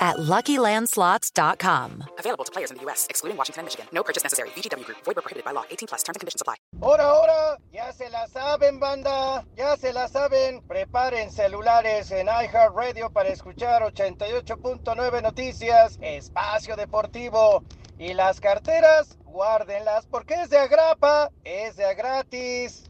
at LuckyLandSlots.com. Available to players in the U.S., excluding Washington and Michigan. No purchase necessary. VGW Group. Void prohibited by law. 18 plus. Terms and conditions apply. Ahora, ahora, ya se la saben, banda. Ya se la saben. Preparen celulares en iHeartRadio para escuchar 88.9 Noticias, Espacio Deportivo. Y las carteras, guárdenlas porque es de agrapa, es de a gratis.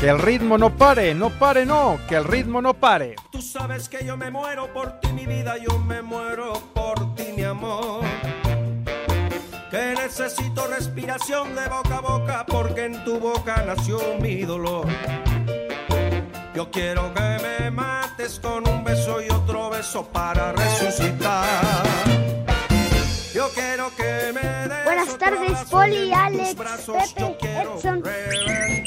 Que el ritmo no pare, no pare, no, que el ritmo no pare. Tú sabes que yo me muero por ti, mi vida, yo me muero por ti, mi amor. Que necesito respiración de boca a boca porque en tu boca nació mi dolor. Yo quiero que me mates con un beso y otro beso para resucitar. Yo quiero que me des Buenas tardes, Poli, Alex, brazos. Pepe, Yo quiero Edson. reventar.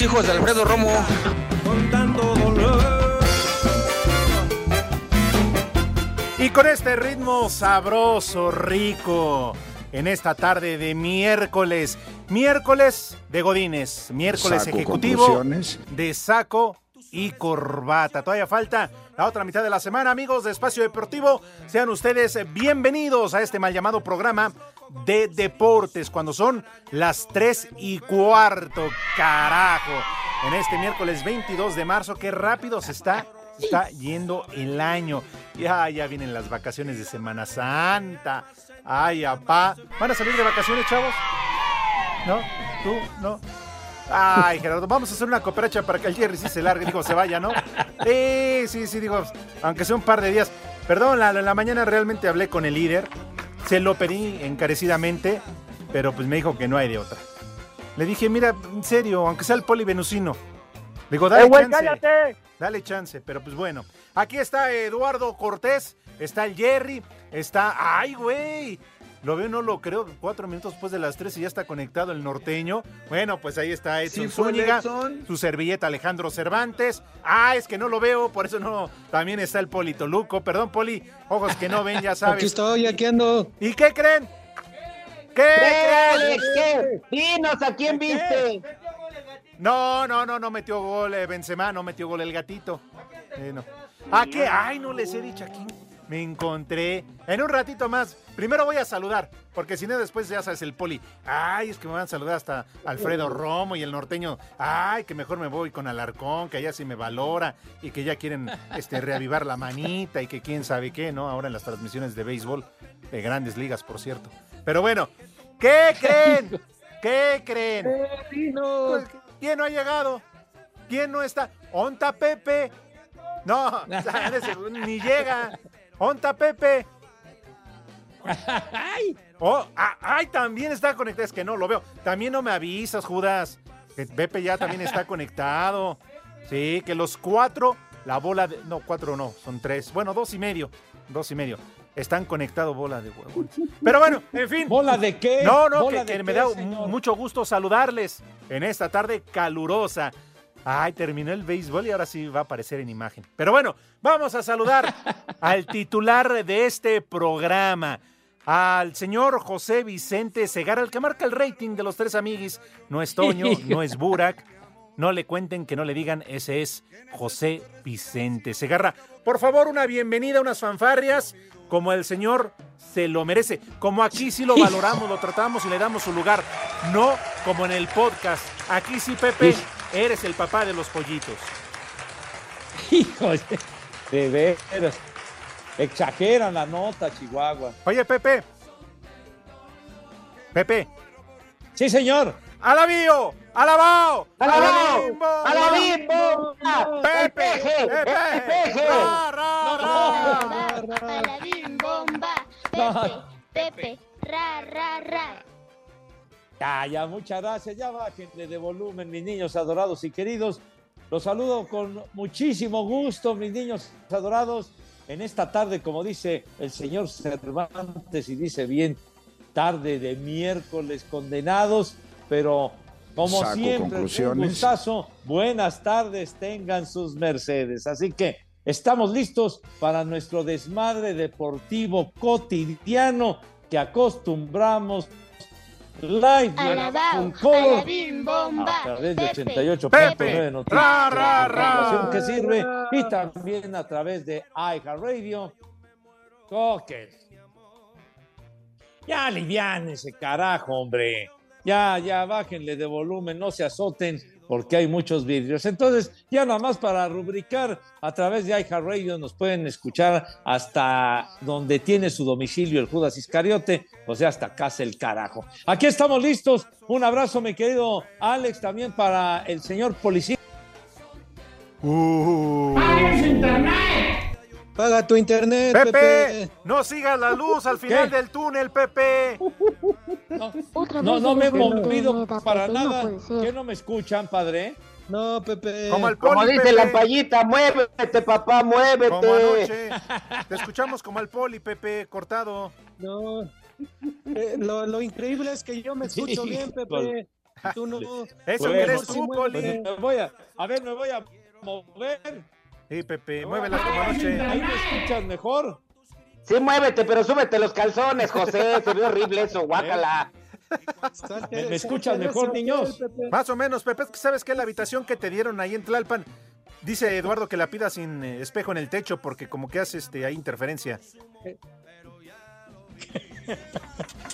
Hijos de Alfredo Romo. con tanto dolor. Y con este ritmo sabroso, rico, en esta tarde de miércoles, miércoles de Godines, miércoles Saco ejecutivo de saco y corbata. Todavía falta la otra mitad de la semana, amigos de Espacio Deportivo. Sean ustedes bienvenidos a este mal llamado programa de deportes, cuando son las 3 y cuarto, carajo. En este miércoles 22 de marzo, qué rápido se está está yendo el año. Ya, ya vienen las vacaciones de Semana Santa. Ay, apá. ¿Van a salir de vacaciones, chavos? ¿No? ¿Tú? ¿No? Ay, Gerardo, vamos a hacer una cooperacha para que el Jerry sí se largue, digo, se vaya, ¿no? Sí, sí, sí, digo, aunque sea un par de días. Perdón, la- en la mañana realmente hablé con el líder, se lo pedí encarecidamente, pero pues me dijo que no hay de otra. Le dije, mira, en serio, aunque sea el poli venusino. Digo, dale ¡Eh, güey, chance. cállate! Dale chance, pero pues bueno. Aquí está Eduardo Cortés, está el Jerry, está. ¡Ay, güey! Lo veo, no lo creo. Cuatro minutos después de las tres y ya está conectado el norteño. Bueno, pues ahí está Edson Sí Zúñiga, Edson. su servilleta Alejandro Cervantes. Ah, es que no lo veo, por eso no. También está el Polito Luco. Perdón, Poli, ojos que no ven, ya sabes. Aquí estoy, aquí ando. ¿Y qué creen? ¿Qué creen? ¿qué? Dinos a quién viste. No, no, no, no metió gol eh, Benzema, no metió gol el gatito. Eh, no. ¿A qué? Ay, no les he dicho aquí. Me encontré. En un ratito más. Primero voy a saludar, porque si no después ya sabes el poli. Ay, es que me van a saludar hasta Alfredo Romo y el norteño. Ay, que mejor me voy con Alarcón, que allá sí me valora y que ya quieren este, reavivar la manita y que quién sabe qué, ¿no? Ahora en las transmisiones de béisbol, de grandes ligas, por cierto. Pero bueno, ¿qué creen? ¿Qué creen? Pues, ¿Quién no ha llegado? ¿Quién no está? ¿Onta Pepe? No, ni llega. ¿Onta Pepe? Oh, ah, ay, también está conectado. Es que no lo veo. También no me avisas, Judas. Que Pepe ya también está conectado. Sí, que los cuatro, la bola de. No, cuatro no, son tres. Bueno, dos y medio. Dos y medio. Están conectados bola de huevones. Pero bueno, en fin. ¿Bola de qué? No, no, ¿Bola que, me da señor? mucho gusto saludarles en esta tarde calurosa. Ay, terminó el béisbol y ahora sí va a aparecer en imagen. Pero bueno, vamos a saludar al titular de este programa, al señor José Vicente Segarra, el que marca el rating de los tres amiguis. No es Toño, no es Burak. No le cuenten que no le digan, ese es José Vicente Segarra. Por favor, una bienvenida, unas fanfarrias, como el señor se lo merece. Como aquí sí lo valoramos, lo tratamos y le damos su lugar. No como en el podcast. Aquí sí, Pepe, eres el papá de los pollitos. Híjole, de veras. Exageran la nota, Chihuahua. Oye, Pepe. Pepe. Sí, señor. ¡Alabío! ¡Alabao! ¡Alabao! ¡Alabimbo! ¡Pepe! ¡Pepe! ¡Ra, ra, ra! Alabim bomba. Pepe, Pepe, ra, ra, ra. Ya, ya, muchas gracias. Ya bájenle de volumen, mis niños adorados y queridos. Los saludo con muchísimo gusto, mis niños adorados. En esta tarde, como dice el señor Cervantes, y dice bien, tarde de miércoles condenados, pero como Saco siempre, un gustazo. Buenas tardes, tengan sus mercedes. Así que estamos listos para nuestro desmadre deportivo cotidiano que acostumbramos live Alabao, alabim bomba, a través de Pepe, 88.9 Pepe, Noticias, ra, ra, ra. información que sirve y también a través de iHeartRadio. Coques. Ya ese carajo, hombre. Ya, ya, bájenle de volumen, no se azoten porque hay muchos vidrios. Entonces, ya nada más para rubricar, a través de iHeartRadio nos pueden escuchar hasta donde tiene su domicilio el Judas Iscariote, o sea, hasta casa el carajo. Aquí estamos listos. Un abrazo, mi querido Alex, también para el señor policía. Uh. Paga tu internet, Pepe, Pepe. no sigas la luz al final ¿Qué? del túnel, Pepe. Otra No, vez no me he movido para Pepe, no nada. ser. ¿Qué no me escuchan, padre? No, Pepe. Como el Como poli, dice Pepe. la payita, muévete, papá, Como muévete. anoche. Te escuchamos como al poli, Pepe, cortado. No. Eh, lo, lo increíble es que yo me escucho bien, Pepe. Tú no. Eso Bueno, que eres tú, poli. Me voy a, a ver, me voy a mover. Sí, Pepe, muévelas como anoche. Ahí me escuchas mejor. Sí, muévete, pero súbete los calzones, José. Se ve horrible eso, guácala. ¿Me- de mejor, niños? Más o menos, Pepe, es que sabes que la habitación que te dieron ahí en Tlalpan, dice Eduardo que la pidas sin eh, espejo en el techo porque como que hace este, ahí interferencia.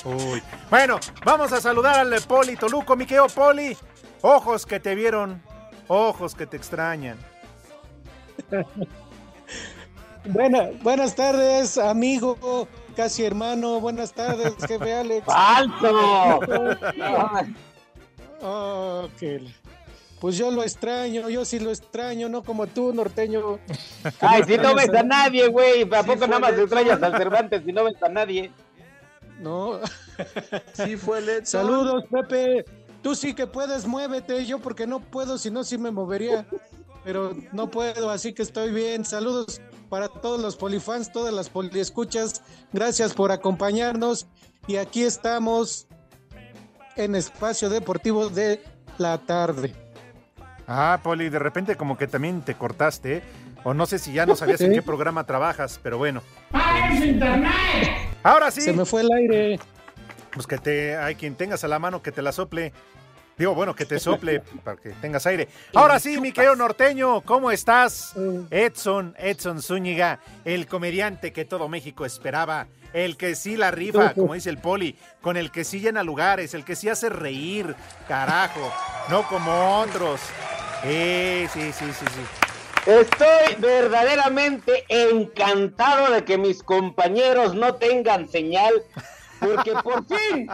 Uy. Bueno, vamos a saludar al Poli Toluco, mi querido Poli. Ojos que te vieron, ojos que te extrañan. Buena- buenas tardes, amigo, casi hermano. Buenas tardes, jefe Alex. Oh, que la- Pues yo lo extraño, yo sí lo extraño, no como tú, norteño. Ay, si no ves a nadie, güey. ¿A poco nada más extrañas al Cervantes si no ves a nadie? No. Sí fue el. Saludos, Pepe. Tú sí que puedes, muévete. Yo porque no puedo, si no sí me movería. Pero no puedo, así que estoy bien. Saludos para todos los polifans, todas las poliescuchas. Gracias por acompañarnos. Y aquí estamos en Espacio Deportivo de la tarde. Ah, Poli, de repente como que también te cortaste, ¿eh? O no sé si ya no sabías en qué programa trabajas, pero bueno. Ahora sí. Se me fue el aire. Pues que te, hay quien tengas a la mano que te la sople. Digo, bueno, que te sople para que tengas aire. Ahora sí, mi querido norteño, ¿cómo estás? Edson, Edson Zúñiga, el comediante que todo México esperaba, el que sí la rifa, como dice el poli, con el que sí llena lugares, el que sí hace reír, carajo, no como otros. Eh, sí, sí, sí, sí. Estoy verdaderamente encantado de que mis compañeros no tengan señal, porque por fin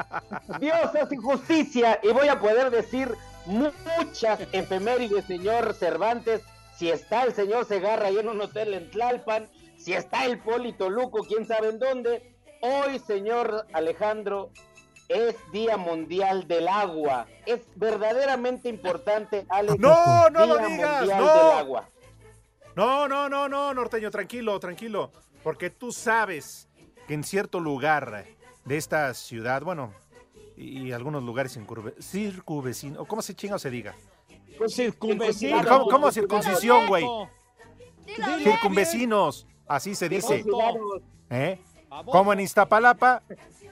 Dios hace justicia y voy a poder decir muchas efemérides, señor Cervantes. Si está el señor Segarra ahí en un hotel en Tlalpan, si está el Polito Luco, quién sabe en dónde. Hoy, señor Alejandro, es Día Mundial del Agua. Es verdaderamente importante, Alex. No, no lo Día digas, Mundial no. del Agua. No, no, no, no, norteño, tranquilo, tranquilo. Porque tú sabes que en cierto lugar de esta ciudad, bueno, y, y algunos lugares circunvecinos, o cómo se chinga o se diga. Pues circunvecino. ¿Cómo, cómo circuncisión, güey? Circunvecinos, así se dice. ¿Eh? Como en Iztapalapa,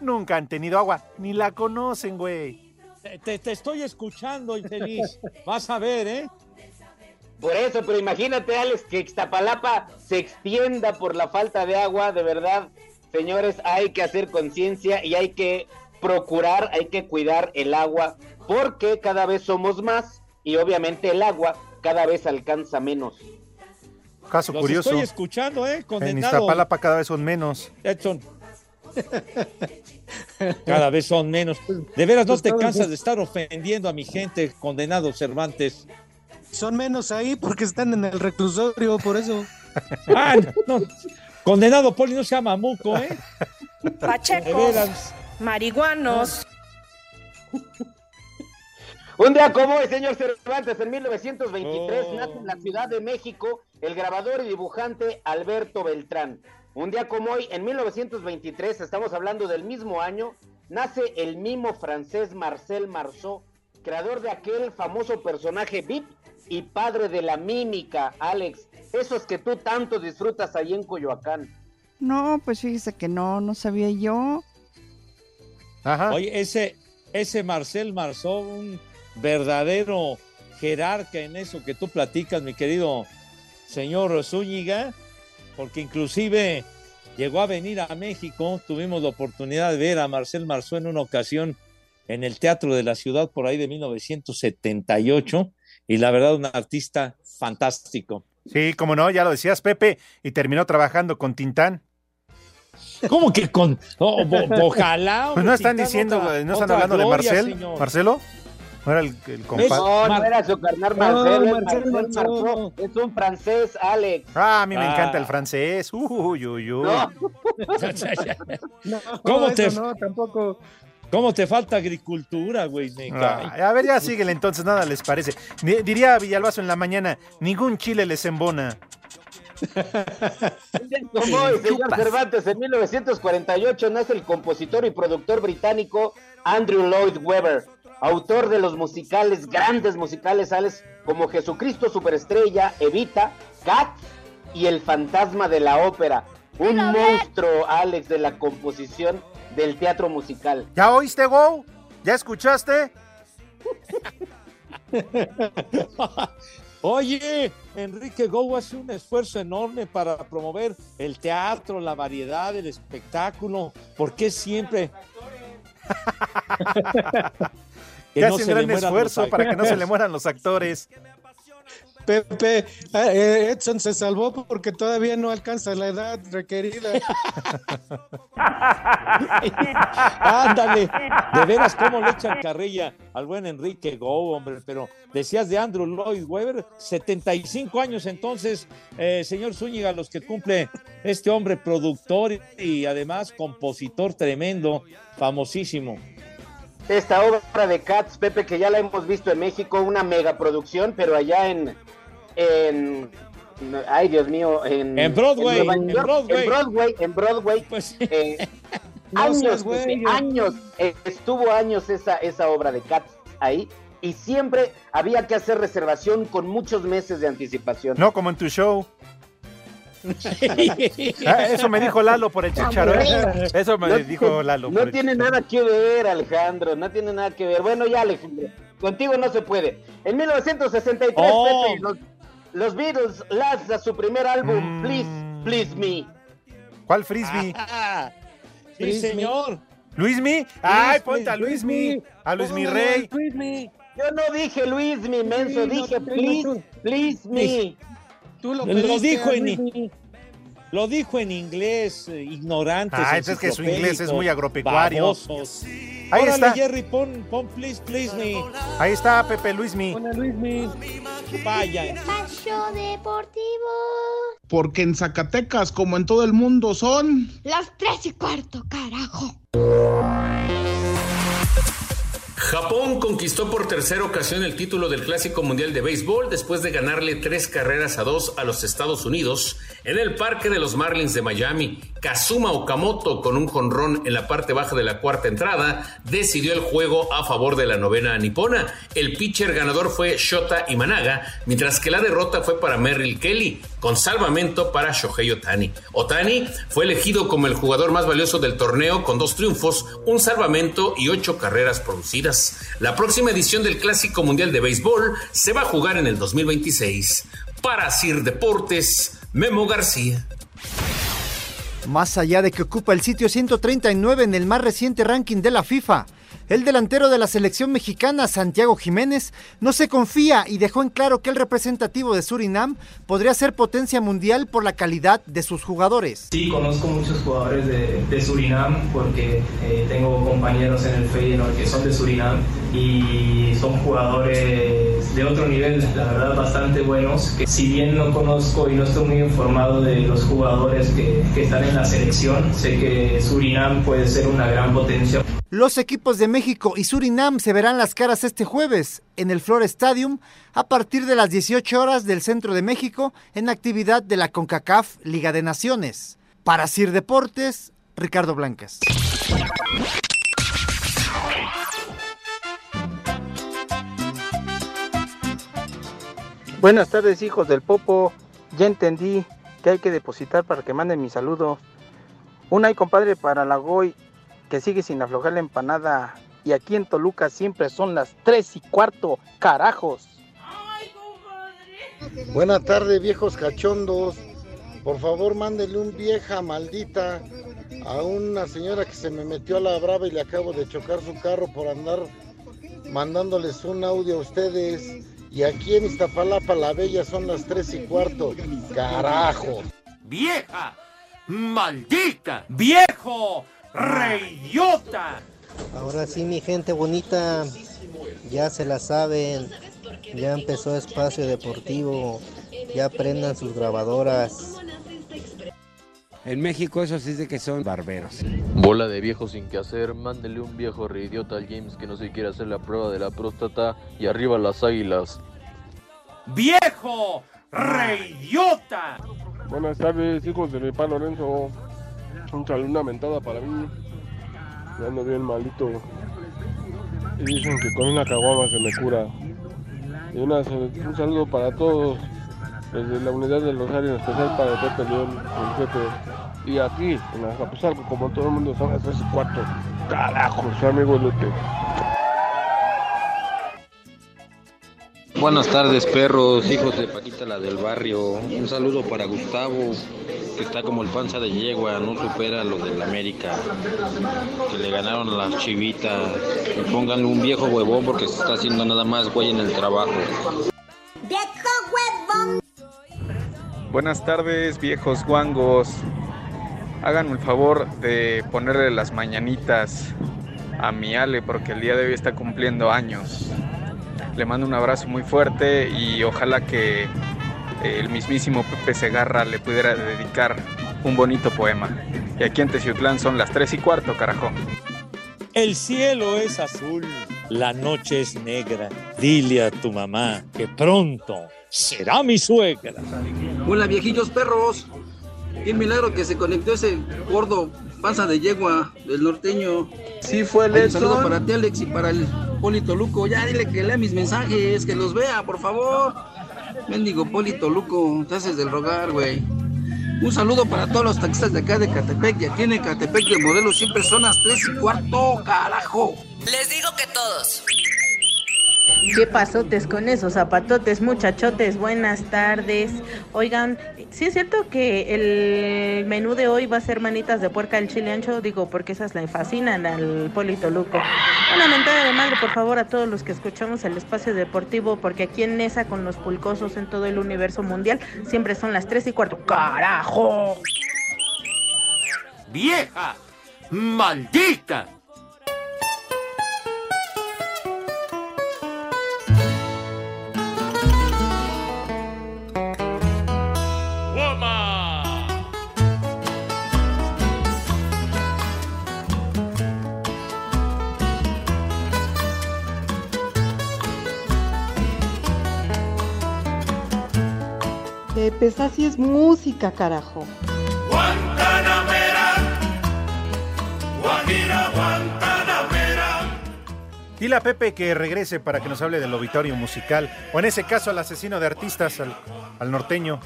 nunca han tenido agua, ni la conocen, güey. Te, te- te estoy escuchando, infeliz. Vas a ver, ¿eh? Por eso, pero imagínate, Alex, que Ixtapalapa se extienda por la falta de agua, de verdad, señores, hay que hacer conciencia y hay que procurar, hay que cuidar el agua, porque cada vez somos más y obviamente el agua cada vez alcanza menos. Caso Los curioso. estoy escuchando, ¿eh? En Condenado. Iztapalapa cada vez son menos. Edson. Cada vez son menos. De veras, no Pues te todo cansas bien. de estar ofendiendo a mi gente, condenado Cervantes. Son menos ahí porque están en el reclusorio, por eso. Ah, no, no. Condenado Poli no se llama Muco, ¿eh? De Pachecos, marihuanos. Un día como hoy, señor Cervantes, en 1923 Oh. nace en la Ciudad de México el grabador y dibujante Alberto Beltrán. Un día como hoy, en 1923, estamos hablando del mismo año, nace el mimo francés Marcel Marceau, creador de aquel famoso personaje VIP y padre de la mímica, Alex. Esos que tú tanto disfrutas ahí en Coyoacán. No, pues fíjese que no, no sabía yo. Ajá. Oye, ese, ese Marcel Marceau, un verdadero jerarca en eso que tú platicas, mi querido señor Zúñiga, porque inclusive llegó a venir a México, tuvimos la oportunidad de ver a Marcel Marceau en una ocasión en el Teatro de la Ciudad por ahí de 1978, y la verdad un artista fantástico. Sí, como no, ya lo decías, Pepe, y terminó trabajando con Tintán. ¿Cómo que con oh, bo- ojalá? Pues no están Tintán, diciendo, otra- no están hablando de Marcel. señor. ¿Marcelo? ¿No era el, el compadre? No, no era su carnal No, Marcel, es Marcel Marcel Marceau. Marceau, es un francés, Alex. Ah, a mí me Ah. encanta el francés. Uy, uy, uy. No, ¿Cómo te- no, tampoco. ¿Cómo te falta agricultura, güey? Ah, a ver, ya síguele entonces, nada les parece. Di- Diría Villalbazo en la mañana, ningún chile les embona. Como señor Cervantes, en 1948 nace el compositor y productor británico Andrew Lloyd Webber, autor de los musicales, grandes musicales, Alex, como Jesucristo Superestrella, Evita, Cats y El Fantasma de la Ópera. Un monstruo, Alex, de la composición del teatro musical. ¿Ya oíste, Go? ¿Ya escuchaste? Oye, Enrique Go hace un esfuerzo enorme para promover el teatro, la variedad, el espectáculo. ¿Por qué siempre? Que no hace un gran esfuerzo para que no se le mueran los actores. Pepe, ah, eh, Edson se salvó porque todavía no alcanza la edad requerida. Ándale, de veras, cómo le echan carrilla al buen Enrique Go, hombre. Pero decías de Andrew Lloyd Webber, 75 años entonces, eh, señor Zúñiga, los que cumple este hombre productor y además compositor tremendo, famosísimo. Esta obra de Cats, Pepe, que ya la hemos visto en México, una megaproducción, pero allá en, en ay Dios mío, en, En Broadway, en York, Broadway. en Broadway, en Broadway, Pues eh, No años. Pepe, años, eh, estuvo años esa, esa obra de Cats ahí, y siempre había que hacer reservación con muchos meses de anticipación. No como en tu show. Ah, eso me dijo Lalo por el chicharón. Eso me No dijo tiene- Lalo. No por el tiene nada que ver, Alejandro, no tiene nada que ver. Bueno, ya, Alejandro, contigo no se puede. En 1963, Oh. Pepe, los, los Beatles lanzan su primer álbum, Mm. Please, Please Me. ¿Cuál frisbee? Ah, sí, Luis señor. ¿Luismi? ¡Ay, Luis, ponte a Luis, Luismi! Luis, A Luismi Rey. Yo no dije Luis, mi menso, Sí, dije Please, Please Me. Tú lo, Lo dijo en- Luis. Lo dijo en inglés, eh, ignorante. Ah, entonces que su inglés es muy agropecuario. Ahí Órale, está. Jerry, pon, pon please, please me. Ahí está Pepe Luismi. Pon a Luis Mi. Vaya. Espacio Deportivo. Porque en Zacatecas, como en todo el mundo, son. Las tres y cuarto, carajo. Japón conquistó por tercera ocasión el título del Clásico Mundial de Béisbol después de ganarle tres carreras a dos a los Estados Unidos en el Parque de los Marlins de Miami. Kazuma Okamoto, con un jonrón en la parte baja de la cuarta entrada, decidió el juego a favor de la novena nipona. El pitcher ganador fue Shota Imanaga, mientras que la derrota fue para Merrill Kelly, con salvamento para Shohei Otani. Otani fue elegido como el jugador más valioso del torneo con dos triunfos, un salvamento y ocho carreras producidas. La próxima edición del Clásico Mundial de Béisbol se va a jugar en el 2026. Para Sir Deportes, Memo García. Más allá de que ocupa el sitio 139 en el más reciente ranking de la FIFA, El delantero de la selección mexicana, Santiago Jiménez, no se confía y dejó en claro que el representativo de Surinam podría ser potencia mundial por la calidad de sus jugadores. Sí, conozco muchos jugadores de, de Surinam porque eh, tengo compañeros en el Feyenoord que son de Surinam y son jugadores de otro nivel, la verdad bastante buenos, que si bien no conozco y no estoy muy informado de los jugadores que, que están en la selección, sé que Surinam puede ser una gran potencia. Los equipos de México y Surinam se verán las caras este jueves en el Flor Stadium a partir de las 18 horas del centro de México en actividad de la CONCACAF Liga de Naciones. Para Sir Deportes, Ricardo Blancas. Buenas tardes, hijos del Popo. Ya entendí que hay que depositar para que manden mi saludo. Una y compadre para la Goy, que sigue sin aflojar la empanada. Y aquí en Toluca siempre son las tres y cuarto, carajos. Buenas tardes, viejos cachondos. Por favor, mándenle un vieja maldita a una señora que se me metió a la brava y le acabo de chocar su carro por andar mandándoles un audio a ustedes. Y aquí en Iztapalapa la Bella son las tres y cuarto. Carajo. ¡Vieja! ¡Maldita! ¡Viejo! ¡Reyota! Ahora sí, mi gente bonita, ya se la saben. Ya empezó Espacio Deportivo. Ya prendan sus grabadoras. En México eso sí de que son barberos. Bola de viejo sin que hacer, mándele un viejo reidiota al James que no se quiere hacer la prueba de la próstata y arriba las águilas. ¡Viejo! ¡Reyota! Buenas tardes, hijos de mi pa Lorenzo. Saludo, una mentada para mí. Ya ando bien malito. Y dicen que con una caguama se me cura. Y un saludo para todos. Desde la unidad del Rosario, en especial para el Pepe León, el Pepe. Y aquí, en Azcapotzalco, como todo el mundo, son las 3 y cuarto. Carajo, su amigo Lute. Buenas tardes, perros, hijos de Paquita la del barrio. Un saludo para Gustavo, que está como el panza de yegua, no supera lo del América, que le ganaron a las chivitas. Y pónganle un viejo huevón porque se está haciendo nada más güey en el trabajo. Buenas tardes, viejos guangos. Háganme el favor de ponerle las mañanitas a mi Ale porque el día de hoy está cumpliendo años. Le mando un abrazo muy fuerte y ojalá que el mismísimo Pepe Segarra le pudiera dedicar un bonito poema. Y aquí en Teciutlán son las 3 y cuarto, carajo. El cielo es azul, la noche es negra. Dile a tu mamá que pronto será mi suegra. Hola viejillos perros. Qué milagro que se conectó ese gordo panza de yegua del norteño. Sí fue Un saludo para ti Alex y para el Polito Luco. Ya dile que lea mis mensajes, que los vea, por favor. Mendigo Polito Luco, te haces del rogar, güey. Un saludo para todos los taxistas de acá de Catepec. Y aquí en Catepec de modelo siempre son las 3 y cuarto, carajo. Les digo que todos. ¿Qué pasotes con esos zapatotes, muchachotes? Buenas tardes. Oigan, sí es cierto que el menú de hoy va a ser manitas de puerca al chile ancho, digo, porque esas le fascinan al Polito Luco. Una mentada de madre, por favor, a todos los que escuchamos el espacio deportivo, porque aquí en Nesa con los pulcosos en todo el universo mundial siempre son las 3 y cuarto. ¡Carajo! ¡Vieja! ¡Maldita! Pepe, así es música, carajo. Guajira Guantanamera. Dile a Pepe que regrese para que nos hable del obituario musical. O en ese caso al asesino de artistas, al, al norteño.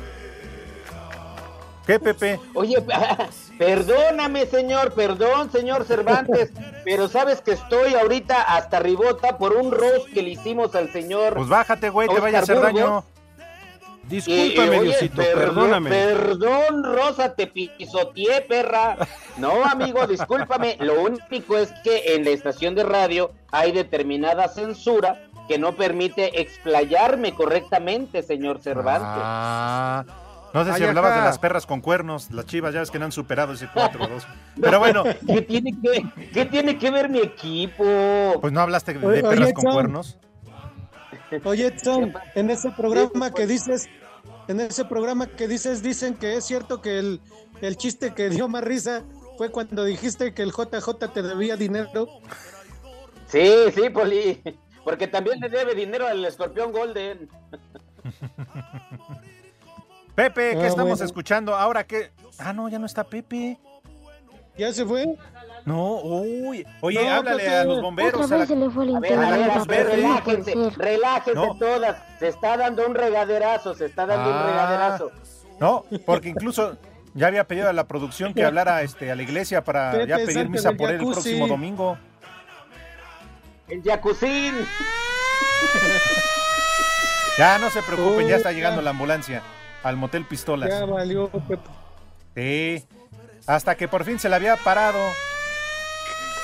¿Qué, Pepe? Oye, perdóname, señor, perdón, señor Cervantes, pero sabes que estoy ahorita hasta ribota por un roast que le hicimos al señor. Pues bájate, güey, te vaya a hacer Burgos. daño. Discúlpame, Eh, oye, Diosito, perdón- perdóname. Perdón, Rosa, te pisoteé, perra. No, amigo, discúlpame. Lo único es que en la estación de radio hay determinada censura que no permite explayarme correctamente, señor Cervantes. Ah, no sé si Ay, hablabas de las perras con cuernos, las chivas, ya ves que no han superado ese 4-2. Pero bueno, ¿Qué tiene que, qué tiene que ver mi equipo? pues no hablaste de Oye, perras oye, con cuernos. Oye, Tom, en ese programa que dices, en ese programa que dices, dicen que es cierto que el, el chiste que dio más risa fue cuando dijiste que el JJ te debía dinero. Sí, sí, Poli. Porque también le debe dinero al escorpión Golden. Pepe, ¿qué Ah, estamos bueno. escuchando? Ahora que. Ah, no, ya no está Pepe. ¿Ya se fue? No, uy. Oye, No, háblale a los bomberos. Otra a la- vez se le fue el A ver, a ver, ver, relájense, relájense No. todas. Se está dando un regaderazo, se está dando un Ah. regaderazo. No, porque incluso ya había pedido a la producción que hablara este, a la iglesia para ya pedir misa por él el próximo domingo. El jacuzzi. Ya no se preocupen, ya está ya. llegando la ambulancia al motel Pistolas. Ya valió. Sí, hasta que por fin se le había parado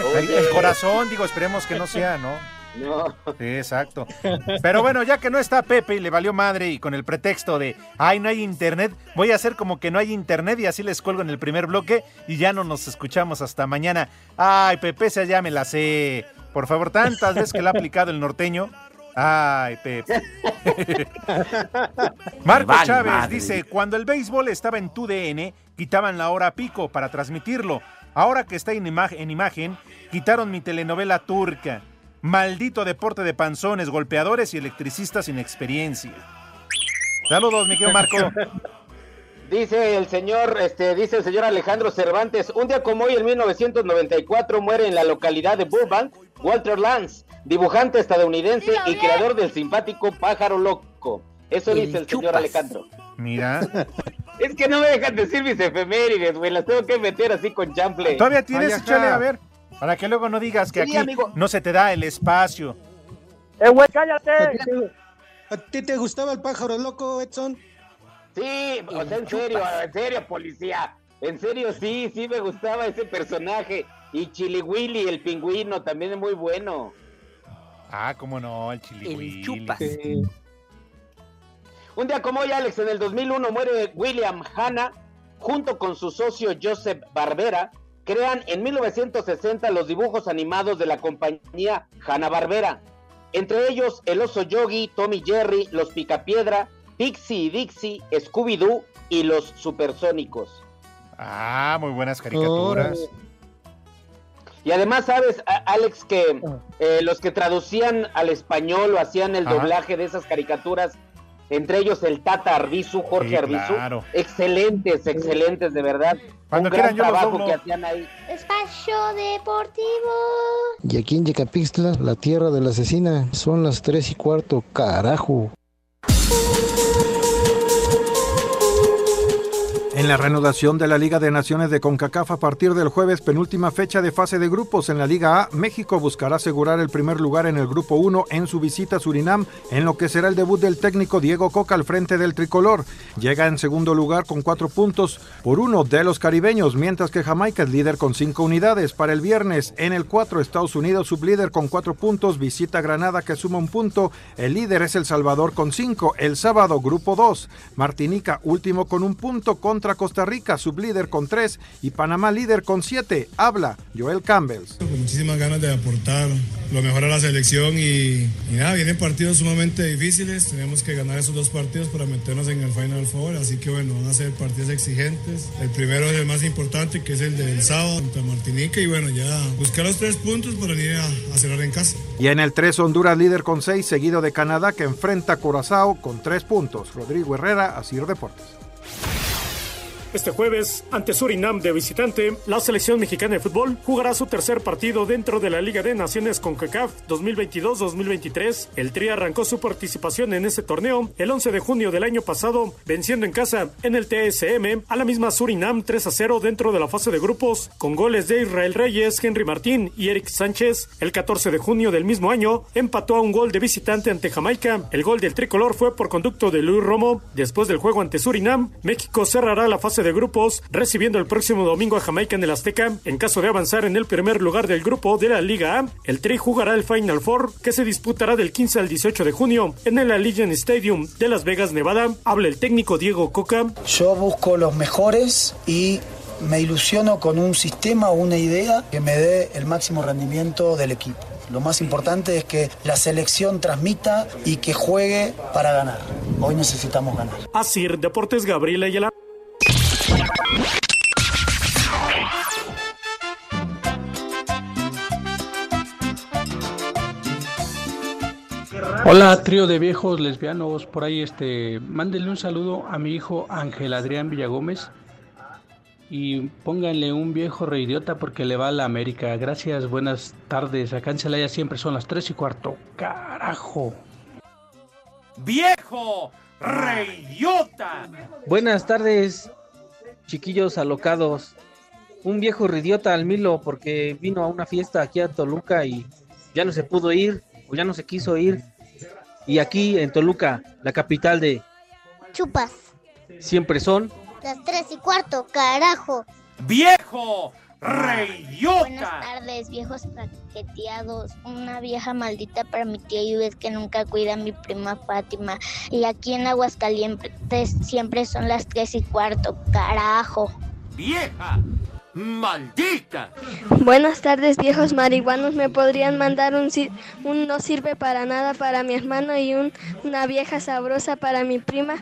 Oye. el corazón, digo, esperemos que no sea, ¿no? No. Sí, exacto. Pero bueno, ya que no está Pepe y le valió madre y con el pretexto de, ay, no hay internet, voy a hacer como que no hay internet y así les cuelgo en el primer bloque y ya no nos escuchamos hasta mañana. Ay, Pepe, esa ya me la sé. Por favor, tantas veces que le ha aplicado el norteño. Ay, Pepe. Marco Vale, Chávez madre. dice, cuando el béisbol estaba en TUDN, quitaban la hora pico para transmitirlo. Ahora que está en, ima- en imagen, quitaron mi telenovela turca. Maldito deporte de panzones, golpeadores y electricistas sin experiencia. Saludos, mi querido Marco. Dice el señor, este, dice el señor Alejandro Cervantes, un día como hoy en 1994 muere en la localidad de Burbank Walter Lance, dibujante estadounidense y creador del simpático pájaro loco. Eso dice el señor Alejandro. Mira. Es que no me dejan decir mis efemérides, güey, las tengo que meter así con chample. Todavía tienes, Ay, échale a ver. Para que luego no digas que Sí, aquí amigo. no se te da el espacio. ¡Eh, güey, cállate! ¿A ti te gustaba el pájaro loco, Edson? Sí, o sea, en serio, en serio, policía. En serio, sí, sí me gustaba ese personaje. Y Chili Willy, el pingüino, también es muy bueno. Ah, cómo no, el chili. Un día como hoy, Alex, en el 2001 muere William Hanna, junto con su socio Joseph Barbera, crean en 1960 los dibujos animados de la compañía Hanna-Barbera. Entre ellos, el oso Yogi, Tommy Jerry, los Picapiedra, Pixie y Dixie, Scooby-Doo y los Supersónicos. Ah, muy buenas caricaturas. Y además, ¿sabes, Alex, que eh, los que traducían al español o hacían el Ajá. doblaje de esas caricaturas, entre ellos el Tata Arbizu, Jorge Sí, Arbizu, claro. excelentes, excelentes, de verdad. Cuando Un gran yo trabajo doblo. que hacían ahí. Espacio Deportivo. Y aquí en Yecapixtla, la tierra de la asesina, son las tres y cuarto, carajo. En la reanudación de la Liga de Naciones de CONCACAF a partir del jueves, penúltima fecha de fase de grupos en la Liga A, México buscará asegurar el primer lugar en el Grupo 1 en su visita a Surinam, en lo que será el debut del técnico Diego Coca al frente del tricolor. Llega en segundo lugar con cuatro puntos por uno de los caribeños, mientras que Jamaica es líder con cinco unidades. Para el viernes, en el 4, Estados Unidos sublíder con cuatro puntos, visita Granada que suma un punto, el líder es El Salvador con cinco. El sábado, Grupo 2, Martinica último con un punto contra Costa Rica, sublíder con tres y Panamá líder con siete. Habla Joel Campbell. Con muchísimas ganas de aportar lo mejor a la selección y, y nada, vienen partidos sumamente difíciles, tenemos que ganar esos dos partidos para meternos en el Final Four, así que bueno, van a ser partidos exigentes. El primero es el más importante, que es el del sábado contra Martinica y bueno, ya buscar los tres puntos para ir a, a cerrar en casa. Y en el 3, Honduras líder con 6, seguido de Canadá que enfrenta a Curazao con 3 puntos. Rodrigo Herrera, Asir Deportes. Este jueves, ante Surinam de visitante, la selección mexicana de fútbol jugará su tercer partido dentro de la Liga de Naciones CONCACAF 2022-2023. El Tri arrancó su participación en ese torneo el 11 de junio del año pasado, venciendo en casa en el TSM a la misma Surinam 3 a 0 dentro de la fase de grupos, con goles de Israel Reyes, Henry Martín y Eric Sánchez. El 14 de junio del mismo año, empató a un gol de visitante ante Jamaica. El gol del tricolor fue por conducto de Luis Romo. Después del juego ante Surinam, México cerrará la fase de grupos, recibiendo el próximo domingo a Jamaica en el Azteca. En caso de avanzar en el primer lugar del grupo de la Liga A, el Tri jugará el Final Four, que se disputará del 15 al 18 de junio en el Allegiant Stadium de Las Vegas, Nevada. Habla el técnico Diego Coca. Yo busco los mejores y me ilusiono con un sistema o una idea que me dé el máximo rendimiento del equipo. Lo más importante es que la selección transmita y que juegue para ganar. Hoy necesitamos ganar. Asir Deportes Gabriela Ayala. Hola, trío de viejos lesbianos. Por ahí, este, mándenle un saludo a mi hijo Ángel Adrián Villagómez y pónganle un viejo reidiota porque le va a la América. Gracias, buenas tardes. Acá en Celaya siempre son las tres y cuarto. Carajo. ¡Viejo! ¡Reidiota! Buenas tardes, chiquillos alocados. Un viejo reidiota al Milo porque vino a una fiesta aquí a Toluca y ya no se pudo ir o ya no se quiso ir. Y aquí en Toluca, la capital de Chupas. siempre son Las tres y cuarto, carajo. ¡Viejo! ¡Reidiota! Buenas tardes, viejos paqueteados. Una vieja maldita para mi tía Yves que nunca cuida a mi prima Fátima. Y aquí en Aguascalientes siempre son las tres y cuarto, carajo. ¡Vieja! ¡Maldita! Buenas tardes, viejos marihuanos. ¿Me podrían mandar un, si- un no sirve para nada para mi hermano y un, una vieja sabrosa para mi prima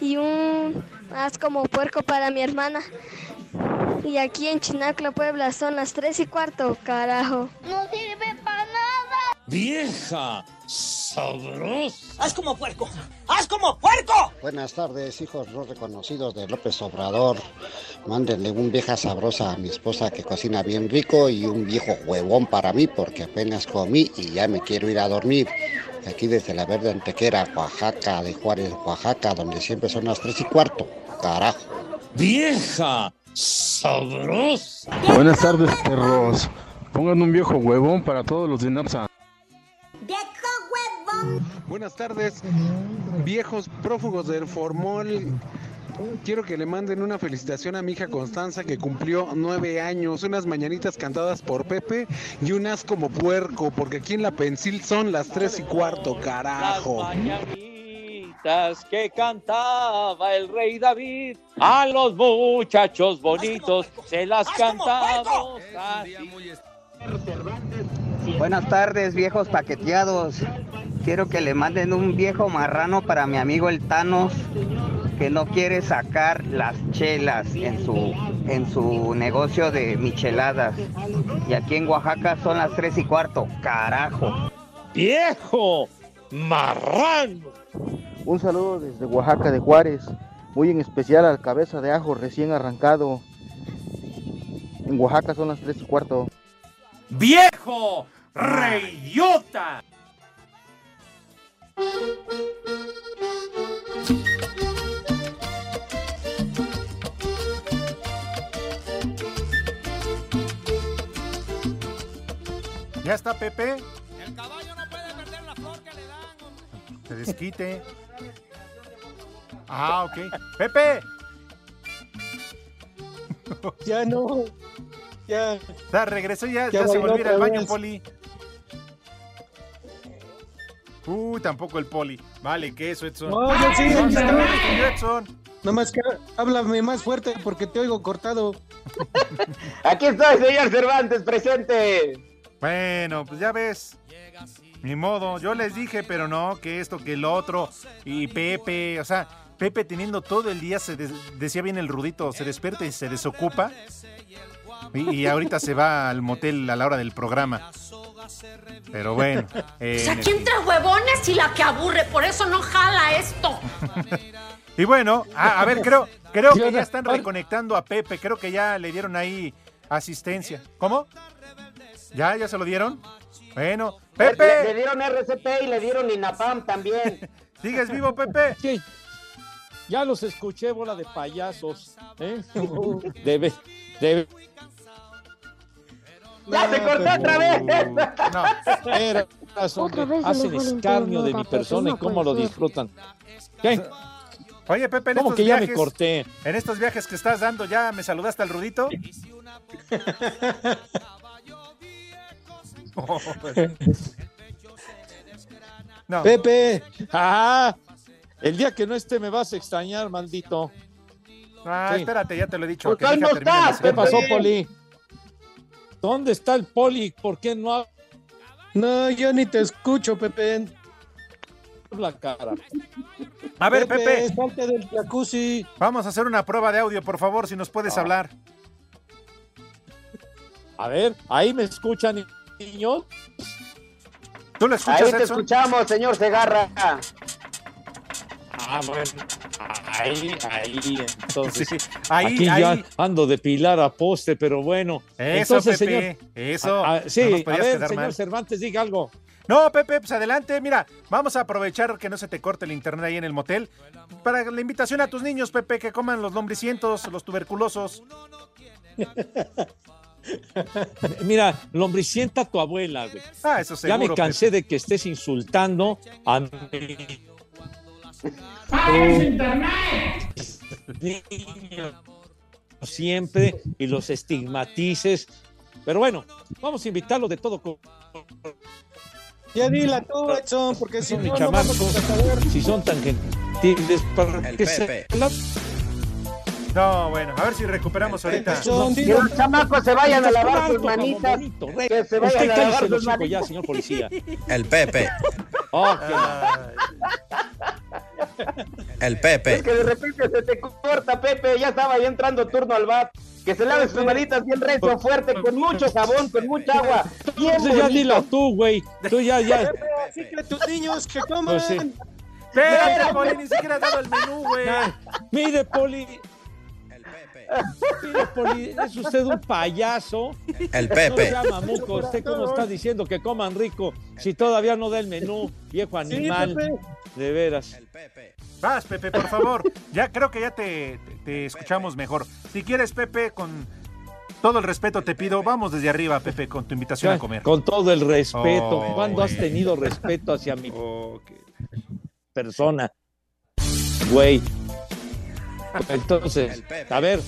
y un haz como puerco para mi hermana? Y aquí en Chinaclo, Puebla, son las tres y cuarto, carajo. No sirve para nada. ¡Vieja! ¡Sabrosa! ¡Haz como puerco! ¡Haz como puerco! Buenas tardes, hijos no reconocidos de López Obrador. Mándenle un vieja sabrosa a mi esposa que cocina bien rico y un viejo huevón para mí porque apenas comí y ya me quiero ir a dormir. Aquí desde la Verde Antequera, Oaxaca, de Juárez, Oaxaca, donde siempre son las tres y cuarto. Carajo. ¡Vieja! ¡Sabrosa! Buenas tardes, perros. Pongan un viejo huevón para todos los de Napsa. Buenas tardes, viejos prófugos del formol. Quiero que le manden una felicitación a mi hija Constanza que cumplió nueve años, unas mañanitas cantadas por Pepe y unas como puerco, porque aquí en la Pensil son las tres y cuarto, carajo. Mañanitas que cantaba el rey David. A los muchachos bonitos se las cantamos así. Buenas tardes, viejos paqueteados. Quiero que le manden un viejo marrano para mi amigo el Thanos, que no quiere sacar las chelas en su, en su negocio de micheladas. Y aquí en Oaxaca son las tres y cuarto. Carajo. ¡Viejo! ¡Marrano! Un saludo desde Oaxaca de Juárez, muy en especial al cabeza de ajo recién arrancado. En Oaxaca son las tres y cuarto. ¡Viejo! ¡Reidiota! ¿Ya está Pepe? El caballo no puede perder la flor que le dan. Se desquite. Ah, ok. ¡Pepe! Ya no. Ya. O sea, regresó ya, Ya ya se volvió al baño, vez. Poli. Uy, tampoco el Poli. Vale, que eso, Edson. No, yo sí, no, Edson. Nada más que háblame más fuerte porque te oigo cortado. Aquí estoy, señor Cervantes, presente. Bueno, pues ya ves. Ni modo, yo les dije, pero no, que esto, que el otro. Y Pepe, o sea, Pepe teniendo todo el día, se des- decía bien el rudito, se despierta y se desocupa. Y, y ahorita se va al motel a la hora del programa. Pero bueno. eh, Pues aquí entre huevones y la que aburre, por eso no jala esto. Y bueno, a, a ver, creo, Creo que ya están reconectando a Pepe, creo que ya le dieron ahí asistencia. ¿Cómo? ¿Ya? ¿Ya se lo dieron? Bueno, Le, le Pepe, dieron RCP y le dieron INAPAM también. ¿sigues vivo, Pepe? Sí. Ya los escuché, bola de payasos. ¿eh? Debe, debe. ¡Ya se cortó otra vez! No. Era- hacen escarnio de mi a persona y cómo lo disfrutan. ¿Qué? Oye, Pepe, en ¿Cómo estos que ya me corté? en estos viajes que estás dando, ¿ya me saludaste al Rudito? No. Pepe, Ah, el día que no esté me vas a extrañar, maldito. Ah, Sí. espérate, ya te lo he dicho. Pues que mi hija ¿cómo termine la estás, ¿Qué pasó, Poli? ¿Dónde está el Poli? ¿Por qué no no, yo ni te escucho, Pepe. habla cara? A ver, Pepe, salte del jacuzzi. vamos a hacer una prueba de audio, por favor, si nos puedes Ah. hablar. A ver, ahí me escuchan, niños. ¿Tú lo Ahí escuchas, te Edson? escuchamos, señor Segarra. Ah, bueno. Ahí, ahí, entonces. Sí, ahí, Aquí ahí. ya ando de pilar a poste, pero bueno. Eso, entonces, Pepe, señor. eso. Ah, ah, sí, No a ver, señor mal. Cervantes, diga algo. No, Pepe, pues adelante. Mira, vamos a aprovechar que no se te corte el internet ahí en el motel para la invitación a tus niños, Pepe, que coman los lombricientos, los tuberculosos. Mira, lombricienta tu abuela, güey. Ah, eso ya seguro. me cansé Pepe. de que estés insultando a mi niños siempre y los estigmatices. Pero bueno, vamos a invitarlo de todo Ya dila tú, Edson, porque si no, no vamos chamacos, a saber. si son tan gentiles para que se la- No, bueno, a ver si recuperamos ahorita. Edson, Que dilo. los chamacos se vayan a lavar sus manitas. bonito, rey. Que se Usted vayan a cállese lavar el sus hocico ya, manitas. señor policía. El Pepe, Oh, el Es Pepe, que de repente se te corta, Pepe. Ya estaba ahí entrando turno al bar. Que se lave sus manitas bien recio, fuerte, con mucho jabón, con mucha agua. Entonces ya dila tú, güey. Tú ya, ya. Pepe, así que tus niños que coman. Pues sí. Espérate, Poli, ni siquiera has dado el menú, güey. Mire, Poli. Mire, Poli, es usted un payaso. el No Pepe, sea mamuco. ¿Usted cómo está diciendo que coman rico si todavía no da el menú, viejo Sí, animal? Pepe. De veras. Vas, Pepe, por favor. Ya creo que ya te, te- te escuchamos mejor. Si quieres, Pepe, con todo el respeto te pido, vamos desde arriba, Pepe, con tu invitación a comer. Con todo el respeto. Oh, ¿Cuándo has tenido respeto hacia mi persona? Güey. Entonces, El Pepe. a ver,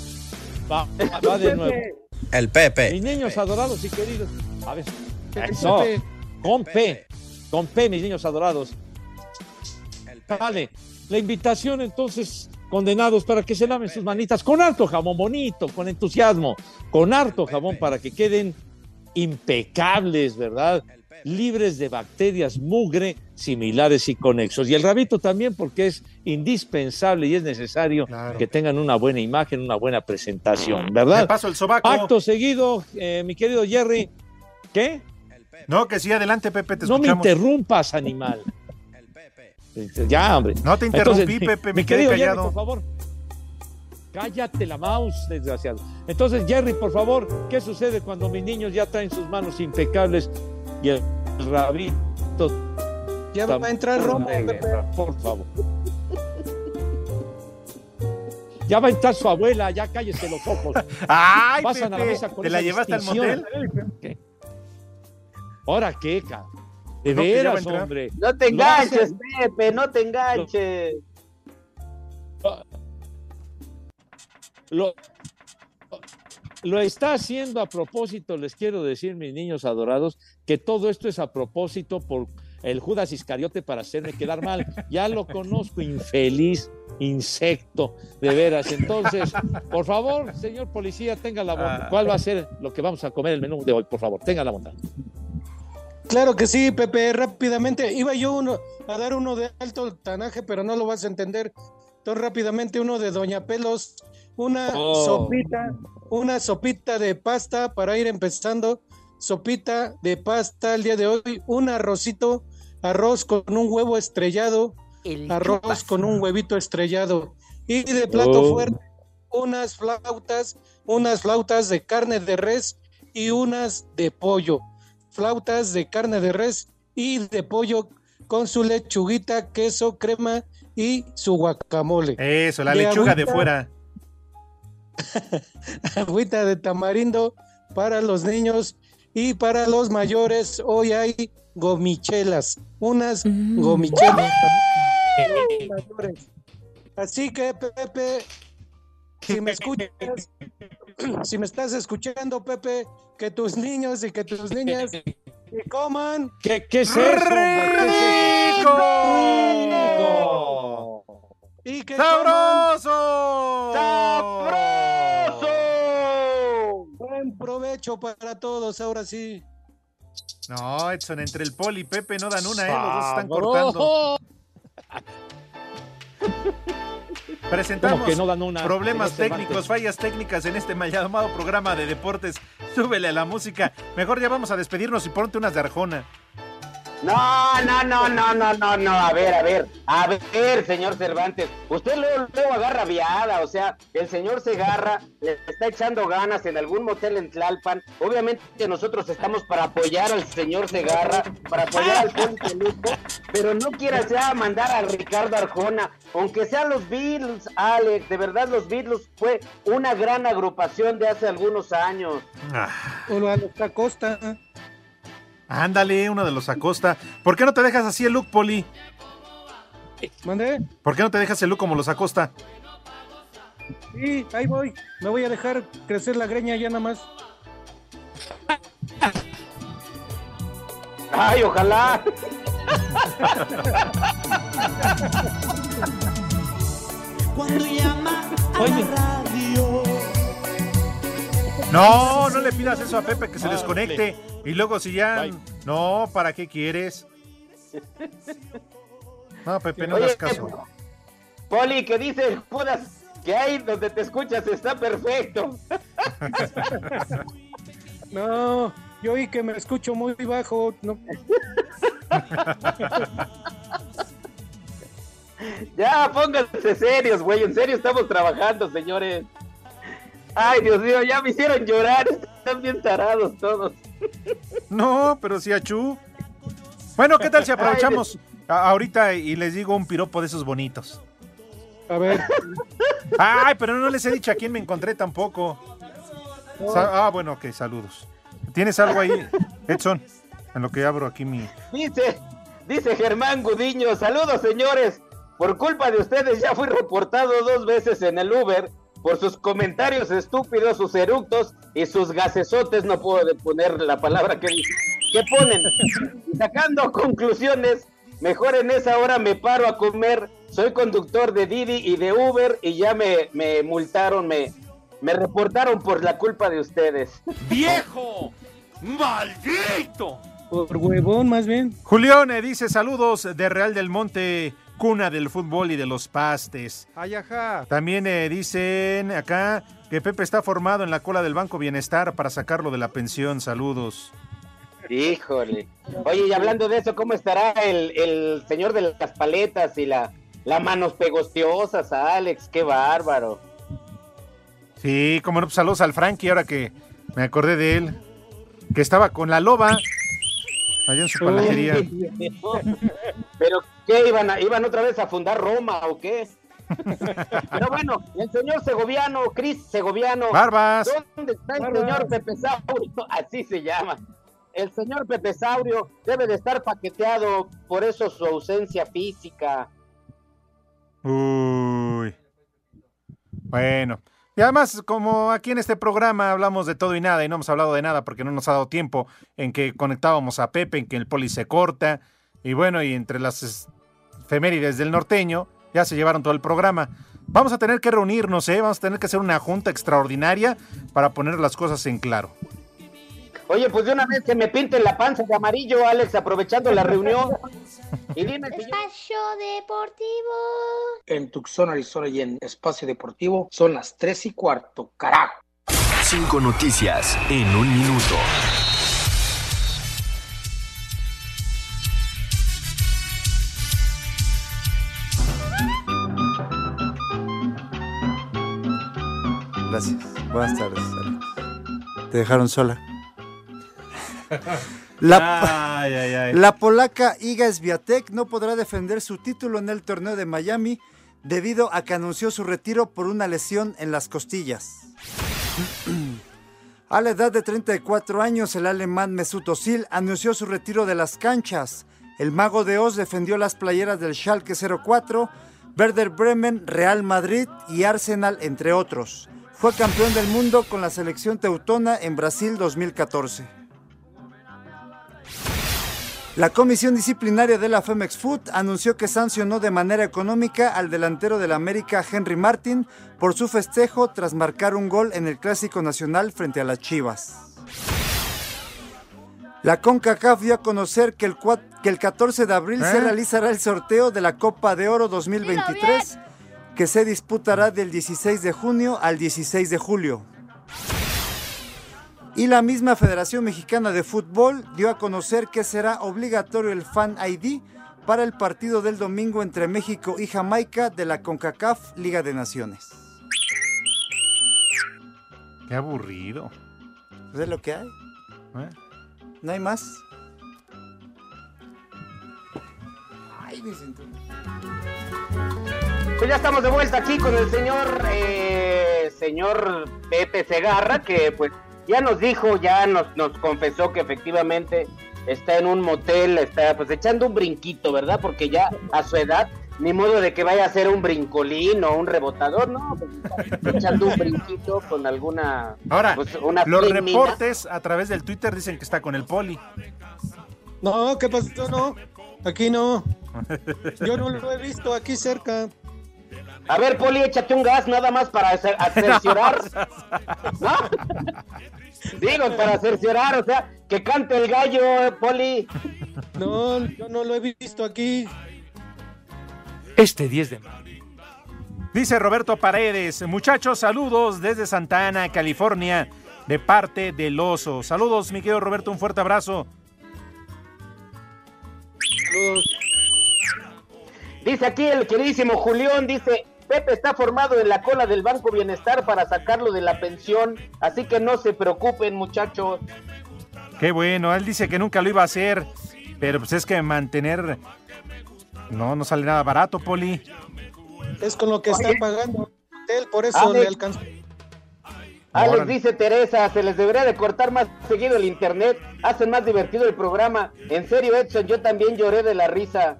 va, va de nuevo. el Pepe, Mis niños adorados y queridos. A ver, eso. Pepe. Con P. Con P, mis niños adorados. Vale. La invitación, entonces, condenados para que se laven sus manitas con harto jabón bonito, con entusiasmo, con harto jabón para que queden impecables, ¿verdad? Libres de bacterias mugre, similares y conexos. Y el rabito también, porque es indispensable y es necesario Claro. que tengan una buena imagen, una buena presentación, ¿verdad? paso el sobaco. Acto seguido, eh, mi querido Jerry. ¿Qué? No, que sí, adelante, Pepe, te No me interrumpas, animal. Ya, hombre. No te interrumpí, Entonces, Pepe, mi quedé querido Jerry, callado. por favor. Cállate la mouse, desgraciado. Entonces, Jerry, por favor, ¿qué sucede cuando mis niños ya traen sus manos impecables y el rabito? Ya va a entrar Romo, Pepe. Por favor. Ya va a entrar su abuela, ya cállese los ojos. Ay, Pasan a la Pepe, mesa con ¿te la llevaste al motel? ¿Qué? ¿Ahora qué, ca? De No, veras, hombre. No te enganches, Pepe, no te enganches. Lo, lo está haciendo a propósito, les quiero decir, mis niños adorados, que todo esto es a propósito por el Judas Iscariote para hacerme quedar mal. Ya lo conozco, infeliz, insecto, de veras. Entonces, por favor, señor policía, tenga la bondad. ¿Cuál va a ser lo que vamos a comer el menú de hoy? Por favor, tenga la bondad. Claro que sí, Pepe, rápidamente. Iba yo uno, a dar uno de alto tanaje, pero no lo vas a entender. Entonces, rápidamente, uno de Doña Pelos, una Oh. sopita, una sopita de pasta para ir empezando. Sopita de pasta el día de hoy, un arrocito, arroz con un huevo estrellado, arroz con un huevito estrellado. Y de plato Oh. fuerte, unas flautas, unas flautas de carne de res y unas de pollo. Flautas de carne de res y de pollo con su lechuguita, queso, crema y su guacamole. Eso, la lechuga de fuera. Agüita de tamarindo para los niños y para los mayores. Hoy hay gomichelas, unas gomichelas. los mayores. Así que, Pepe, si me escuchas, si me estás escuchando, Pepe, que tus niños y que tus niñas que coman. ¿Qué, qué es eso? eso? Y que ¡Sabroso! ¡Sabroso! Provecho para todos, ahora sí. No, Edson, entre el Poli y Pepe no dan una, ¿eh? Los dos están cortando. Presentamos ¿Cómo que no dan una, problemas señor técnicos, fallas técnicas en este mal llamado programa de deportes. Súbele a la música. Mejor ya vamos a despedirnos y ponte unas de Arjona. No, no, no, no, no, no, no, a ver, a ver, a ver, señor Cervantes, usted luego, luego agarra viada, o sea, el señor Segarra le está echando ganas en algún motel en Tlalpan, obviamente nosotros estamos para apoyar al señor Segarra, para apoyar al Poli pero no quieras ya mandar a Ricardo Arjona, aunque sean los Beatles, Alex, de verdad los Beatles fue una gran agrupación de hace algunos años. O a Acosta. Ándale, uno de los Acosta. ¿Por qué no te dejas así el look, Poli? ¿Mandé? ¿Por qué no te dejas el look como los Acosta? Sí, ahí voy. Me voy a dejar crecer la greña ya nada más. Ay, ojalá. Cuando llama a Oye. la radio. No, no le pidas eso a Pepe que se desconecte. Y luego si ya... No, ¿para qué quieres? No, Pepe, no hagas caso. Poli, que dice Judas que ahí donde te escuchas está perfecto. No, yo oí que me escucho muy bajo. No. Ya, pónganse serios, güey. En serio estamos trabajando, señores. Ay, Dios mío, ya me hicieron llorar. Están bien tarados todos. No, pero sí, achú. Bueno, ¿qué tal si aprovechamos a- ahorita y les digo un piropo de esos bonitos? A ver. Ay, pero no les he dicho a quién me encontré tampoco. Sa- ah, bueno, ok, saludos. ¿Tienes algo ahí, Edson? En lo que abro aquí mi... Dice, dice Germán Gudiño, saludos señores. Por culpa de ustedes ya fui reportado dos veces en el Uber por sus comentarios estúpidos, sus eructos y sus gasesotes, no puedo poner la palabra que, que ponen. Y sacando conclusiones, mejor en esa hora me paro a comer. Soy conductor de Didi y de Uber y ya me, me multaron, me, me reportaron por la culpa de ustedes. ¡Viejo! ¡Maldito! Por huevón, más bien. Julián eh, dice saludos de Real del Monte, cuna del fútbol y de los pastes. Ay, ajá. También eh, dicen acá que Pepe está formado en la cola del Banco Bienestar para sacarlo de la pensión. Saludos. Híjole. Oye, y hablando de eso, ¿cómo estará el, el señor de las paletas y la, la manos pegostiosas, Alex? Qué bárbaro. Sí, como no, pues, saludos al Frankie, ahora que me acordé de él. Que estaba con la loba allá en su panadería. Pero, ¿qué iban a, iban otra vez a fundar Roma o qué? Pero bueno, el señor segoviano, Cris Segoviano. Barbas. ¿Dónde está el Barbas. señor Pepe Saurio? Así se llama. El señor Pepe Saurio debe de estar paqueteado, por eso su ausencia física. Uy. Bueno. Y además, como aquí en este programa hablamos de todo y nada y no hemos hablado de nada porque no nos ha dado tiempo en que conectábamos a Pepe, en que el poli se corta, y bueno, y entre las es- efemérides del norteño, ya se llevaron todo el programa. Vamos a tener que reunirnos, ¿eh? Vamos a tener que hacer una junta extraordinaria para poner las cosas en claro. Oye, pues de una vez que me pinten la panza de amarillo, Alex, aprovechando la reunión. Y dime si yo- Espacio Deportivo. En Tucson, Arizona y en Espacio Deportivo son las 3 y cuarto, carajo. Cinco noticias en un minuto. Gracias. Buenas tardes. Te dejaron sola. La, Ay, ay, ay. la polaca Iga Swiatek no podrá defender su título en el torneo de Miami debido a que anunció su retiro por una lesión en las costillas. A la edad de 34 años, el alemán Mesut Özil anunció su retiro de las canchas. El mago de Oz defendió las playeras del Schalke 04, Werder Bremen, Real Madrid y Arsenal, entre otros. Fue campeón del mundo con la selección teutona en Brasil 2014. La comisión disciplinaria de la Femex Food anunció que sancionó de manera económica al delantero del América Henry Martin por su festejo tras marcar un gol en el Clásico Nacional frente a las Chivas. La CONCACAF dio a conocer que el, cua- que el 14 de abril se ¿Eh? realizará el sorteo de la Copa de Oro 2023 que se disputará del 16 de junio al 16 de julio. Y la misma Federación Mexicana de Fútbol dio a conocer que será obligatorio el Fan ID para el partido del domingo entre México y Jamaica de la CONCACAF Liga de Naciones. Qué aburrido. ¿Es lo que hay? ¿Eh? ¿No hay más? Ay, cintura. Pues ya estamos de vuelta aquí con el señor eh, señor Pepe Segarra, que pues ya nos dijo, ya nos, nos confesó que efectivamente está en un motel, está pues echando un brinquito, ¿verdad? Porque ya a su edad, ni modo de que vaya a ser un brincolín o un rebotador, no, pues echando un brinquito con alguna Ahora, pues, una los reportes a través del Twitter dicen que está con el poli. No, ¿qué pasó? No, aquí no. Yo no lo he visto aquí cerca. A ver, Poli, échate un gas nada más para cer- a cerciorar. ¿No? Digo, para cerciorar, o sea, que cante el gallo, eh, Poli. No, yo no lo he visto aquí. Este 10 de mayo. Dice Roberto Paredes, muchachos, saludos desde Santa Ana, California, de parte del oso. Saludos, mi querido Roberto, un fuerte abrazo. Dice aquí el queridísimo Julián, dice, Pepe está formado en la cola del Banco Bienestar para sacarlo de la pensión, así que no se preocupen, muchachos. Qué bueno, él dice que nunca lo iba a hacer, pero pues es que mantener... No, no sale nada barato, Poli. Es con lo que están pagando hotel, por eso Alex. le alcanzó. Alex Órale. dice Teresa, se les debería de cortar más seguido el internet, hacen más divertido el programa. En serio, Edson, yo también lloré de la risa.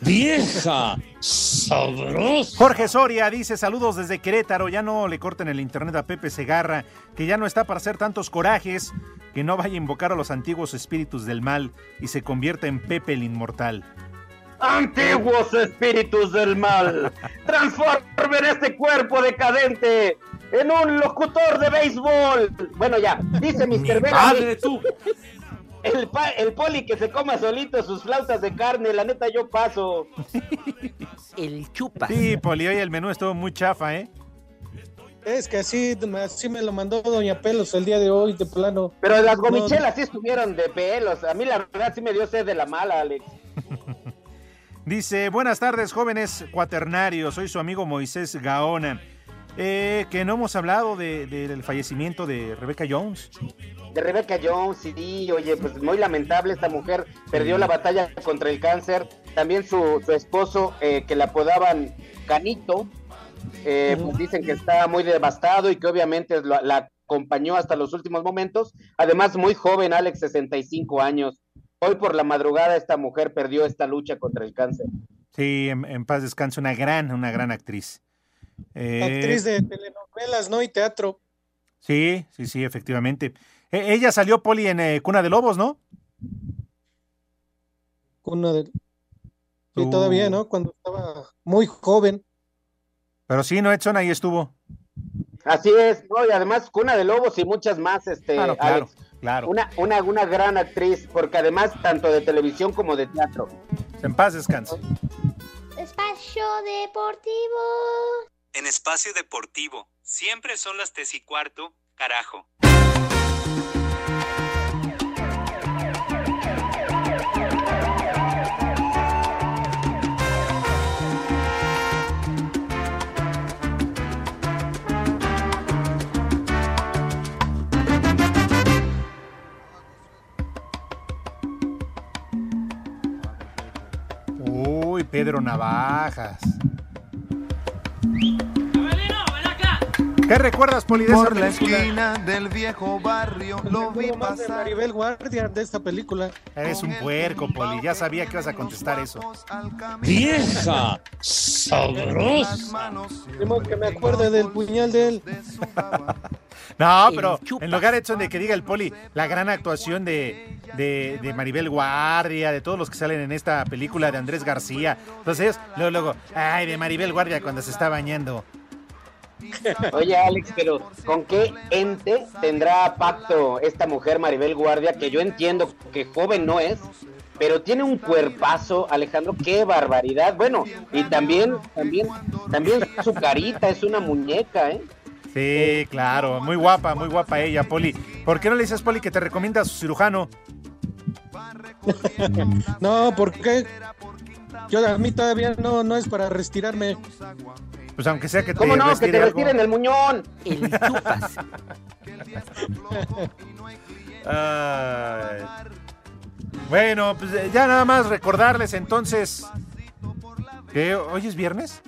¡Vieja! Jorge Soria dice saludos desde Querétaro, ya no le corten el internet a Pepe Segarra, que ya no está para hacer tantos corajes, que no vaya a invocar a los antiguos espíritus del mal y se convierta en Pepe el inmortal. Antiguos espíritus del mal, transformen este cuerpo decadente en un locutor de béisbol. Bueno, ya, dice Mr. ¡Madre tú! El, pa- el poli que se coma solito sus flautas de carne, la neta yo paso. El chupa. Sí, Poli, hoy el menú estuvo muy chafa, ¿eh? Es que así, así me lo mandó Doña Pelos el día de hoy, de plano. Pero las No, gomichelas sí estuvieron de pelos. A mí la verdad sí me dio sed de la mala, Alex. Dice, buenas tardes, jóvenes cuaternarios, soy su amigo Moisés Gaona. Eh, que no hemos hablado de- de- del fallecimiento de Rebecca Jones. De Rebecca Jones, sí, oye, pues muy lamentable esta mujer, perdió la batalla contra el cáncer. También su, su esposo, eh, que le apodaban Canito, eh, pues dicen que está muy devastado y que obviamente la, la acompañó hasta los últimos momentos. Además, muy joven, Alex, 65 años. Hoy por la madrugada esta mujer perdió esta lucha contra el cáncer. Sí, en, en paz descanse, una gran, una gran actriz. Eh, Actriz de telenovelas, ¿no? Y teatro. Sí, sí, sí, efectivamente. E- ella salió, Poli, en eh, Cuna de Lobos, ¿no? Una de... Sí, Tú- todavía, ¿no? Cuando estaba muy joven. Pero sí, no, Edson, ahí estuvo. Así es, ¿no? y además Cuna de Lobos y muchas más, este, Claro, claro, Alex. claro. Una, una, una gran actriz, porque además tanto de televisión como de teatro. En paz descanse. Espacio Deportivo en Espacio Deportivo. Siempre son las tres y cuarto, carajo. Uy, Pedro Navajas. ¿Qué recuerdas, Poli, de esa Por la película? esquina del viejo barrio lo vi más de pasar. Maribel Guardia de esta película. Eres un puerco, Poli. Ya sabía que ibas a contestar eso. ¡Vieja! ¡Sabrosa! Que me acuerde del puñal de él. No, pero en lugar Edson de que diga el Poli, la gran actuación de, de, de Maribel Guardia, de todos los que salen en esta película de Andrés García. Entonces, luego, luego, ay, de Maribel Guardia cuando se está bañando. Oye, Alex, pero ¿con qué ente tendrá pacto esta mujer Maribel Guardia? Que yo entiendo que joven no es, pero tiene un cuerpazo, Alejandro, qué barbaridad. Bueno, y también, también, también su carita es una muñeca, ¿eh? Sí, claro, muy guapa, muy guapa ella, Poli. ¿Por qué no le dices, Poli, que te recomienda a su cirujano? No, porque yo a mí todavía no, no es para retirarme. Pues aunque sea que te ¿Cómo no? Que te algo. retiren el muñón. El chupas. Ay. Bueno, pues eh, ya nada más recordarles entonces que hoy es viernes.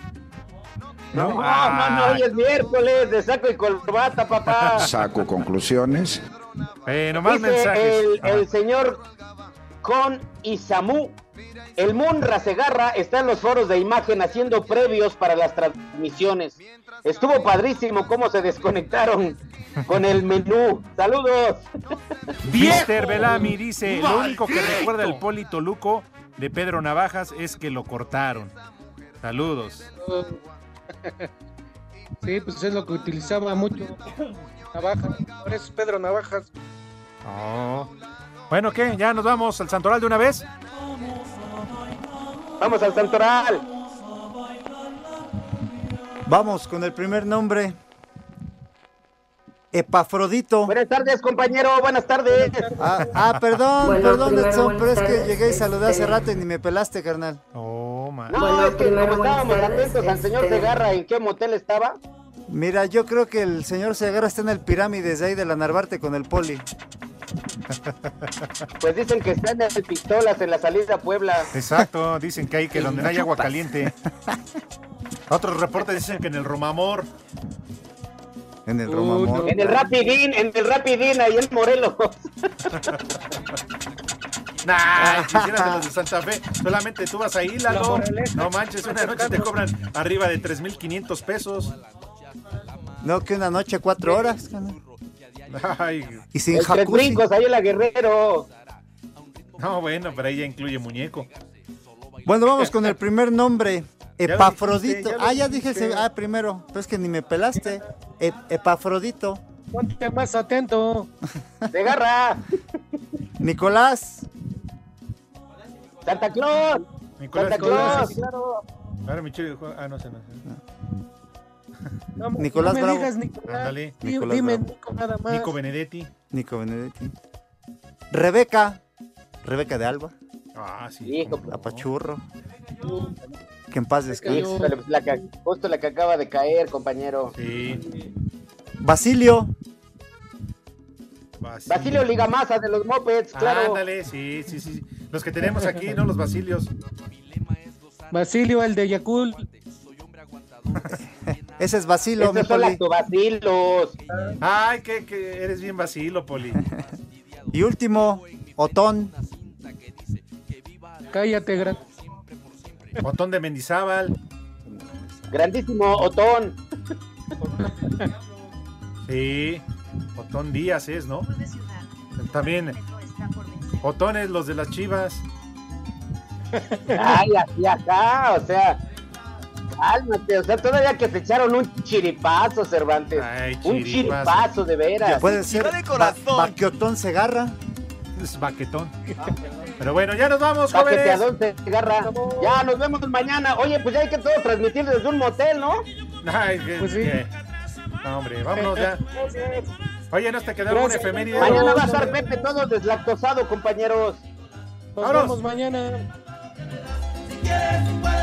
No, no, no, hoy es miércoles de saco y corbata, papá. Saco conclusiones. Bueno, más Dice mensajes. el, el señor Con Isamu. El Munra Segarra está en los foros de imagen haciendo previos para las transmisiones. Estuvo padrísimo cómo se desconectaron con el menú. Saludos. Mr. Belami dice, lo único que recuerda el Poli Toluco de Pedro Navajas es que lo cortaron. Saludos. Sí, pues es lo que utilizaba mucho. Navajas. Por eso es Pedro Navajas. Oh. Bueno, ¿qué? ¿Ya nos vamos al Santoral de una vez? Vamos al Santoral. Vamos con el primer nombre. Epafrodito. Buenas tardes, compañero. Buenas tardes. Ah, ah, perdón, Bueno, perdón, primero, Edson, pero es que llegué y saludé hace rato y ni me pelaste, carnal. Oh, man. No, es que como estábamos atentos al señor Segarra en qué motel estaba. Mira, yo creo que el señor Segarra está en el pirámides de ahí de la Narvarte con el poli. Pues dicen que está en el Pistolas en la salida a Puebla. Exacto, dicen que hay que donde no hay agua caliente. Otros reportes dicen que en el Romamor. En el Romamor. En el Rapidín, en el Rapidín, ahí en Morelos. Nah, quisieras de los de Santa Fe. Solamente tú vas ahí, La Lalo. No manches, una noche te cobran arriba de 3.500 pesos. No, que una noche, cuatro horas. Ay, Y sin jacuzzi. brincos, ahí en la Guerrero. no, bueno, pero ahí ya incluye muñeco. Bueno, vamos con el primer nombre. Ya Epafrodito. dijiste, ya ah, ya dije el se- Ah, primero. Pero es que ni me pelaste. E- Epafrodito. Ponte más atento. Segarra. Nicolás. Santa Claus. Nicolás, Santa Claus. Nicolás. claro. Ahora mi chico, ah, no sé, no Nicolás no me Bravo. digas Nicolás. Ándale. Di- Nicolás Dime Bravo. Nico nada más. Nico Benedetti. Nico Benedetti. Rebeca. Rebeca de Alba. Ah, sí. Hijo, Apachurro. Que en paz descanse. pues la que- justo la que acaba de caer, compañero. Sí. Basilio. Basilio Ligamasa de los Mopeds, claro. Ándale, sí, sí, sí. Los que tenemos aquí, ¿no? Los basilios. Basilio, el de Yakul. Ese es Basilo, mi son poli. Ay, que, que eres bien vacilo, Poli. Y último, Otón. Cállate, gran. Botón de Mendizábal. Grandísimo Otón. Sí. Otón Díaz es, ¿no? También. Otón es los de las chivas. Ay, así acá, o sea. Cálmate, o sea, todavía que se echaron un chiripazo, Cervantes. Ay, un chiripazo. chiripazo, de veras. Puede ser Ba- Baqueotón Segarra. Es baquetón. Pero bueno, ya nos vamos, jóvenes. Se agarra. Ya, nos vemos mañana. Oye, pues ya hay que todos transmitir desde un motel, ¿no? Ay, que- Pues sí. que- No, hombre, vámonos ya. Oye, ¿no te algún Gracias. efeméride? Mañana va a estar Pepe todo deslactosado, compañeros. Nos Vámonos. vemos mañana quieres, puedes.